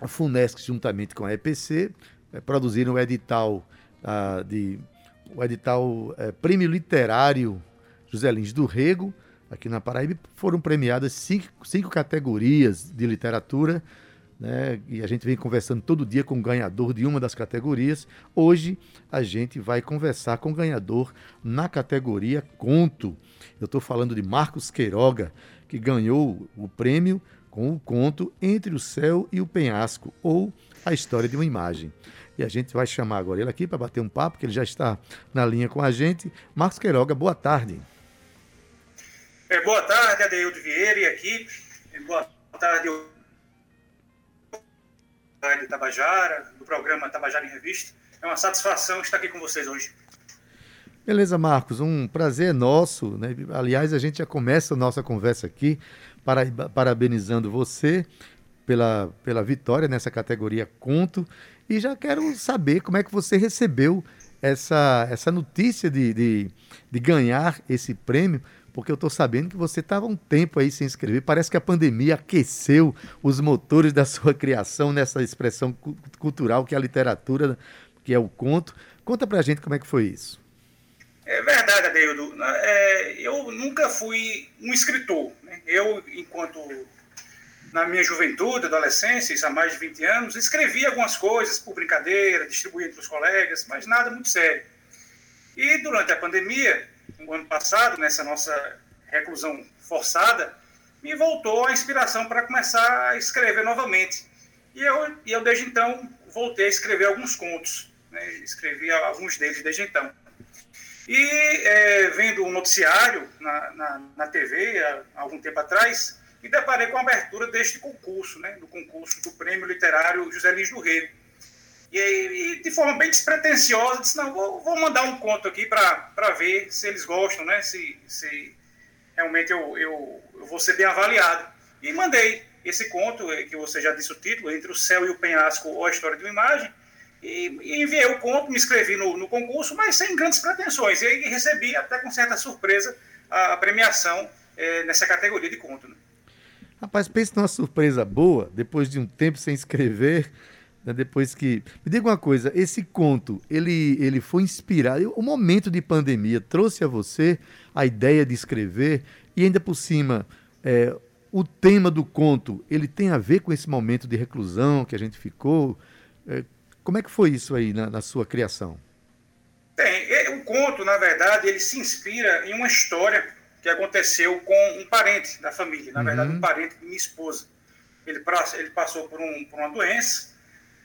a FUNESC, juntamente com a EPC, é, produziram o edital ah, de o edital é, Prêmio Literário José Lins do Rego, aqui na Paraíba, foram premiadas cinco, cinco categorias de literatura, né? E a gente vem conversando todo dia com o ganhador de uma das categorias. Hoje a gente vai conversar com o ganhador na categoria conto. Eu estou falando de Marcos Queiroga, que ganhou o prêmio com o conto Entre o Céu e o Penhasco, ou A História de uma Imagem. E a gente vai chamar agora ele aqui para bater um papo, que ele já está na linha com a gente. Marcos Queiroga, boa tarde. É, boa tarde, Adeildo Vieira e equipe. Boa tarde, de Tabajara, do programa Tabajara em Revista. É uma satisfação estar aqui com vocês hoje. Beleza, Marcos, um prazer nosso. Né? Aliás, a gente já começa a nossa conversa aqui para, parabenizando você pela, pela vitória nessa categoria conto e já quero saber como é que você recebeu essa, essa notícia de, de, de ganhar esse prêmio, porque eu estou sabendo que você estava um tempo aí sem escrever. Parece que a pandemia aqueceu os motores da sua criação nessa expressão cultural que é a literatura, que é o conto. Conta pra gente como é que foi isso. É verdade, Adeildo. É, eu nunca fui um escritor. Né? Eu, enquanto na minha juventude, adolescência, isso há mais de 20 anos, escrevia algumas coisas por brincadeira, distribuía entre os colegas, mas nada muito sério. E durante a pandemia, no ano passado, nessa nossa reclusão forçada, me voltou a inspiração para começar a escrever novamente. E eu, e eu desde então, voltei a escrever alguns contos. Né? Escrevi alguns deles desde então. E é, vendo um noticiário na, na, na TV, há algum tempo atrás, e deparei com a abertura deste concurso, né, do concurso do Prêmio Literário José Lins do Rego. E, e, de forma bem despretensiosa, disse, não, vou, vou mandar um conto aqui para ver se eles gostam, né, se, se realmente eu, eu, eu, vou ser bem avaliado. E mandei esse conto, eh, que você já disse o título, Entre o Céu e o Penhasco, ou a História de uma Imagem, e, enviei o conto, me inscrevi no, no, concurso, mas sem grandes pretensões. E aí recebi, até com certa surpresa, a, a premiação é, nessa categoria de conto. Né? Rapaz, pense numa surpresa boa, depois de um tempo sem escrever, né, depois que... Me diga uma coisa, esse conto, ele, ele foi inspirado... O momento de pandemia trouxe a você a ideia de escrever e ainda por cima, é, o tema do conto, ele tem a ver com esse momento de reclusão que a gente ficou? É, como é que foi isso aí na, na sua criação? Tem. O conto, na verdade, ele se inspira em uma história que aconteceu com um parente da família, na verdade, um uhum. parente de minha esposa. Ele, ele passou por, um, por uma doença,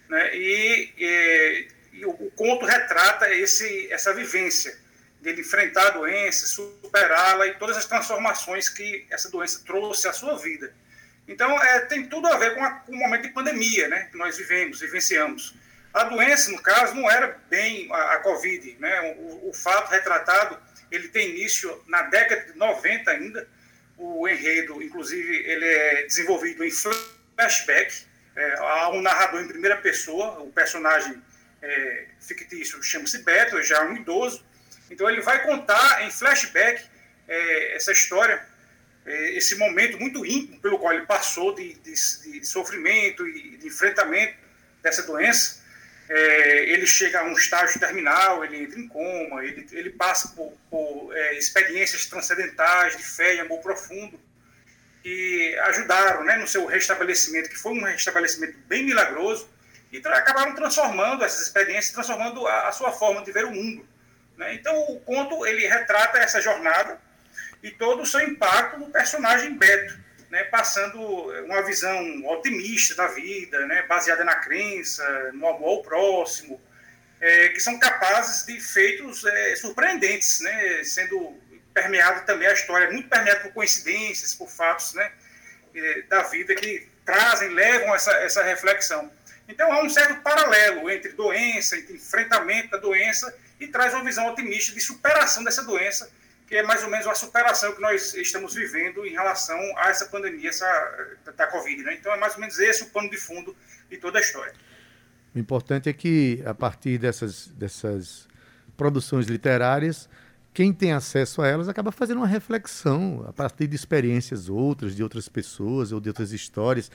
né, e, e, e o, o, conto retrata esse, essa vivência dele enfrentar a doença, superá-la e todas as transformações que essa doença trouxe à sua vida. Então, é, tem tudo a ver com, a, com o momento de pandemia né, que nós vivemos, vivenciamos. A doença, no caso, não era bem a, a Covid. Né? O, o fato retratado ele tem início na década de 90 ainda. O enredo, inclusive, ele é desenvolvido em flashback. É, há um narrador em primeira pessoa, o personagem é, fictício chama-se Beto, já é um idoso. Então ele vai contar em flashback é, essa história, é, esse momento muito íntimo pelo qual ele passou de, de, de sofrimento e de enfrentamento dessa doença é, ele chega a um estágio terminal, ele entra em coma, ele, ele passa por, por é, experiências transcendentais de fé e amor profundo que ajudaram né, no seu restabelecimento, que foi um restabelecimento bem milagroso, e tra acabaram transformando essas experiências, transformando a, a sua forma de ver o mundo. Né? Então, o conto ele retrata essa jornada e todo o seu impacto no personagem Beto, né, passando uma visão otimista da vida, né, baseada na crença, no amor ao próximo, é, que são capazes de feitos é, surpreendentes, né, sendo permeado também a história, muito permeada por coincidências, por fatos né, é, da vida que trazem, levam essa, essa reflexão. Então há um certo paralelo entre doença, entre enfrentamento da doença e traz uma visão otimista de superação dessa doença que é mais ou menos a superação que nós estamos vivendo em relação a essa pandemia essa, da Covid. Né? Então, é mais ou menos esse o pano de fundo de toda a história. O importante é que, a partir dessas, dessas produções literárias, quem tem acesso a elas acaba fazendo uma reflexão a partir de experiências outras, de outras pessoas ou de outras histórias.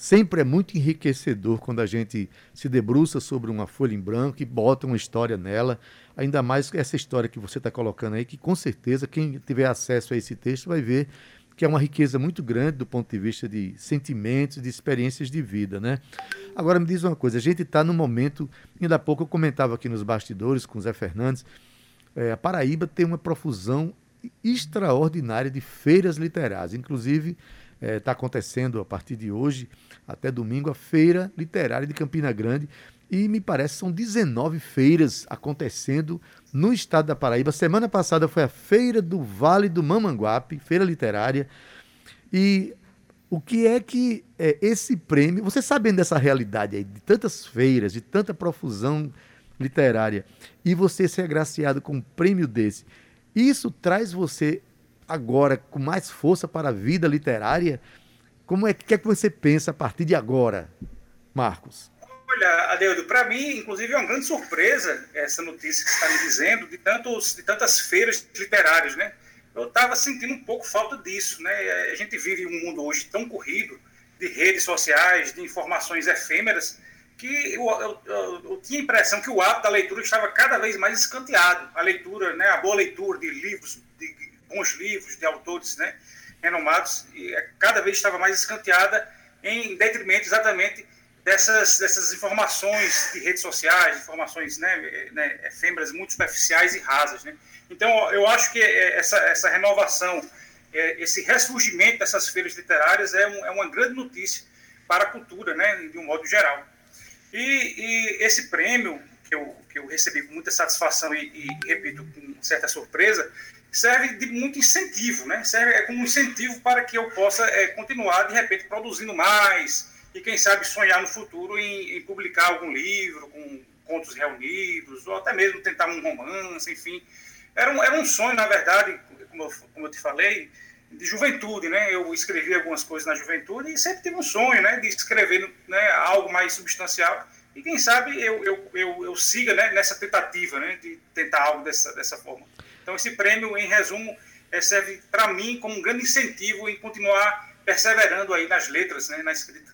Sempre é muito enriquecedor quando a gente se debruça sobre uma folha em branco e bota uma história nela. Ainda mais essa história que você está colocando aí, que com certeza quem tiver acesso a esse texto vai ver que é uma riqueza muito grande do ponto de vista de sentimentos, de experiências de vida, né? Agora me diz uma coisa, a gente está no momento, ainda há pouco eu comentava aqui nos bastidores com o Zé Fernandes, é, a Paraíba tem uma profusão extraordinária de feiras literárias, inclusive está é, tá acontecendo a partir de hoje até domingo a Feira Literária de Campina Grande. E me parece são 19 feiras acontecendo no estado da Paraíba. Semana passada foi a Feira do Vale do Mamanguape, feira literária. E o que é que é, esse prêmio, você sabendo dessa realidade aí, de tantas feiras, de tanta profusão literária, e você ser agraciado com um prêmio desse, isso traz você agora com mais força para a vida literária? Como é que, é que você pensa a partir de agora, Marcos? Olha, Adeudo, para mim, inclusive, é uma grande surpresa essa notícia que você está me dizendo de, tantos, de tantas feiras literárias, né? Eu estava sentindo um pouco falta disso, né? A gente vive um mundo hoje tão corrido de redes sociais, de informações efêmeras, que eu, eu, eu, eu, tinha a impressão que o hábito da leitura estava cada vez mais escanteado. A leitura, né, a boa leitura de livros, de bons livros, de autores né, renomados, e é, cada vez estava mais escanteada em detrimento exatamente dessas, dessas informações de redes sociais, informações né, né, efêmeras, muito superficiais e rasas. Né? Então, eu acho que é, essa, essa renovação, é, esse ressurgimento dessas feiras literárias é, um, é uma grande notícia para a cultura, né, de um modo geral. E, e esse prêmio, que eu, que eu recebi com muita satisfação e, e repito, com certa surpresa, serve de muito incentivo, né? Serve é como incentivo para que eu possa é, continuar, de repente, produzindo mais e, quem sabe, sonhar no futuro em, em, publicar algum livro com contos reunidos, ou até mesmo tentar um romance, enfim. Era um, era um sonho, na verdade, como eu, como eu te falei, de juventude, né? Eu escrevi algumas coisas na juventude e sempre tive um sonho, né? De escrever né, algo mais substancial. E quem sabe eu, eu, eu, eu siga né, nessa tentativa, né? De tentar algo dessa, dessa forma. Então, esse prêmio, em resumo, é, serve para mim como um grande incentivo em continuar perseverando aí nas letras, né, na escrita.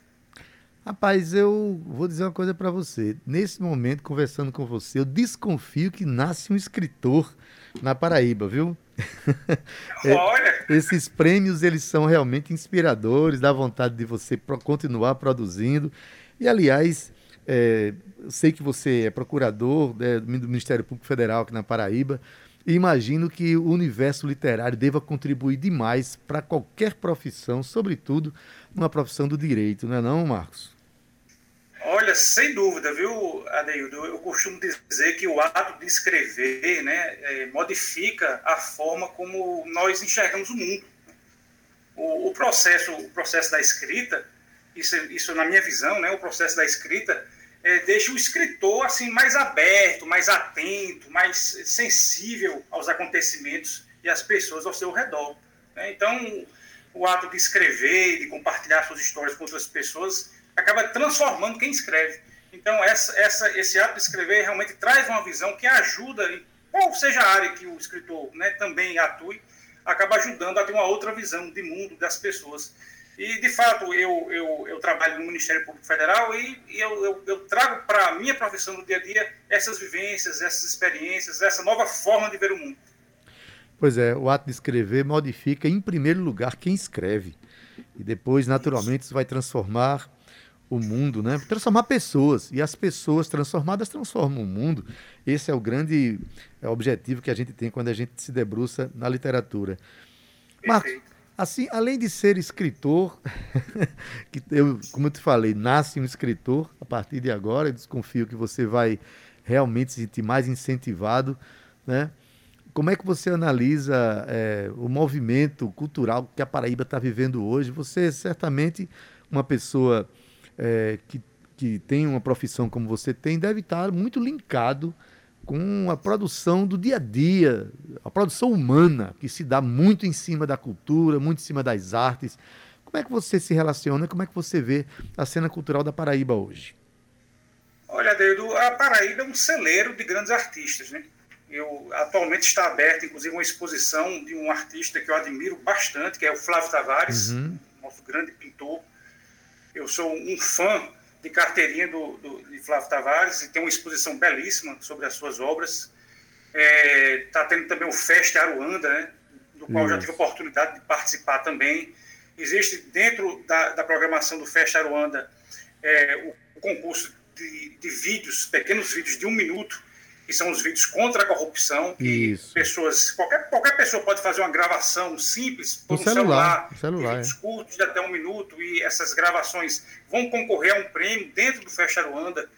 Rapaz, eu vou dizer uma coisa para você. Nesse momento, conversando com você, eu desconfio que nasce um escritor na Paraíba, viu? É, Olha! Esses prêmios, eles são realmente inspiradores, dá vontade de você continuar produzindo. E, aliás, é, sei que você é procurador né, do Ministério Público Federal aqui na Paraíba. E imagino que o universo literário deva contribuir demais para qualquer profissão, sobretudo uma profissão do direito, não é não, Marcos? Olha, sem dúvida, viu, Adeildo? Eu costumo dizer que o ato de escrever né, é, modifica a forma como nós enxergamos o mundo. O, o, processo, o processo da escrita, isso, isso na minha visão, né, o processo da escrita é, deixa o escritor assim mais aberto, mais atento, mais sensível aos acontecimentos e às pessoas ao seu redor. Né? Então, o ato de escrever, de compartilhar suas histórias com outras pessoas, acaba transformando quem escreve. Então, essa, essa, esse ato de escrever realmente traz uma visão que ajuda, em seja a área que o escritor né, também atue, acaba ajudando a ter uma outra visão de mundo das pessoas. E, de fato, eu, eu, eu trabalho no Ministério Público Federal e, e eu, eu, eu, trago para a minha profissão no dia a dia essas vivências, essas experiências, essa nova forma de ver o mundo. Pois é, o ato de escrever modifica, em primeiro lugar, quem escreve. E depois, naturalmente, isso vai transformar o mundo, né? Transformar pessoas. E as pessoas transformadas transformam o mundo. Esse é o grande é, objetivo que a gente tem quando a gente se debruça na literatura. Marcos, Assim, além de ser escritor, que eu, como eu te falei, nasce um escritor a partir de agora, eu desconfio que você vai realmente se sentir mais incentivado, né? Como é que você analisa é, o movimento cultural que a Paraíba está vivendo hoje? Você é certamente uma pessoa é, que, que tem uma profissão como você tem, deve estar muito linkado com a produção do dia a dia, a produção humana, que se dá muito em cima da cultura, muito em cima das artes. Como é que você se relaciona, como é que você vê a cena cultural da Paraíba hoje? Olha, Dedo, a Paraíba é um celeiro de grandes artistas, né? Eu, atualmente está aberta, inclusive, uma exposição de um artista que eu admiro bastante, que é o Flávio Tavares, uhum. nosso grande pintor. eu sou um fã de carteirinha do, do, de Flávio Tavares e tem uma exposição belíssima sobre as suas obras. Está é, tá tendo também o Festa Aruanda, né, do qual já tive a oportunidade de participar também. Existe dentro da, da programação do Festa Aruanda é, o, o, concurso de, de vídeos, pequenos vídeos de um minuto, que são os vídeos contra a corrupção, que Isso. pessoas, qualquer, qualquer pessoa pode fazer uma gravação simples por um celular, celular, celular vídeos é. curtos de até um minuto, e essas gravações vão concorrer a um prêmio dentro do Festa Ruanda,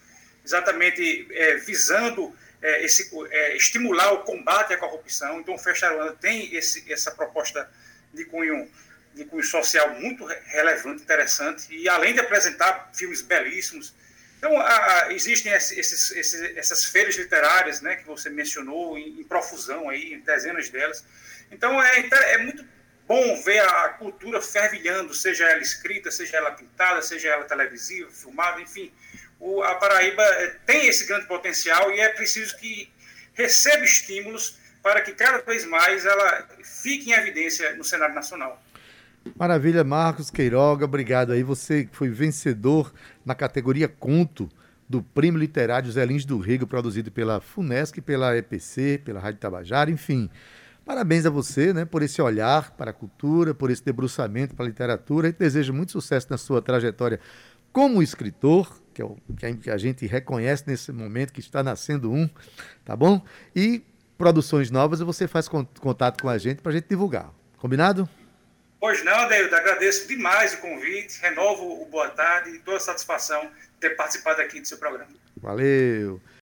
exatamente é, visando é, esse, é, estimular o combate à corrupção. Então, o Festa tem esse, essa proposta de cunho, de cunho social muito relevante, interessante, e além de apresentar filmes belíssimos, então, a, existem esses, esses, essas feiras literárias né, que você mencionou em, em profusão, aí, em dezenas delas. Então, é, é muito bom ver a cultura fervilhando, seja ela escrita, seja ela pintada, seja ela televisiva, filmada, enfim. O, a Paraíba é, tem esse grande potencial e é preciso que receba estímulos para que cada vez mais ela fique em evidência no cenário nacional. Maravilha, Marcos Queiroga, obrigado aí. Você foi vencedor na categoria Conto do Prêmio Literário Zé Lins do Rego, produzido pela FUNESC, pela EPC, pela Rádio Tabajara, enfim. Parabéns a você né, por esse olhar para a cultura, por esse debruçamento para a literatura e desejo muito sucesso na sua trajetória como escritor, que, é o, que a gente reconhece nesse momento que está nascendo um, tá bom? E produções novas você faz contato com a gente para a gente divulgar. Combinado? Pois não, Adeildo, agradeço demais o convite, renovo o boa tarde e toda a satisfação de ter participado aqui do seu programa. Valeu.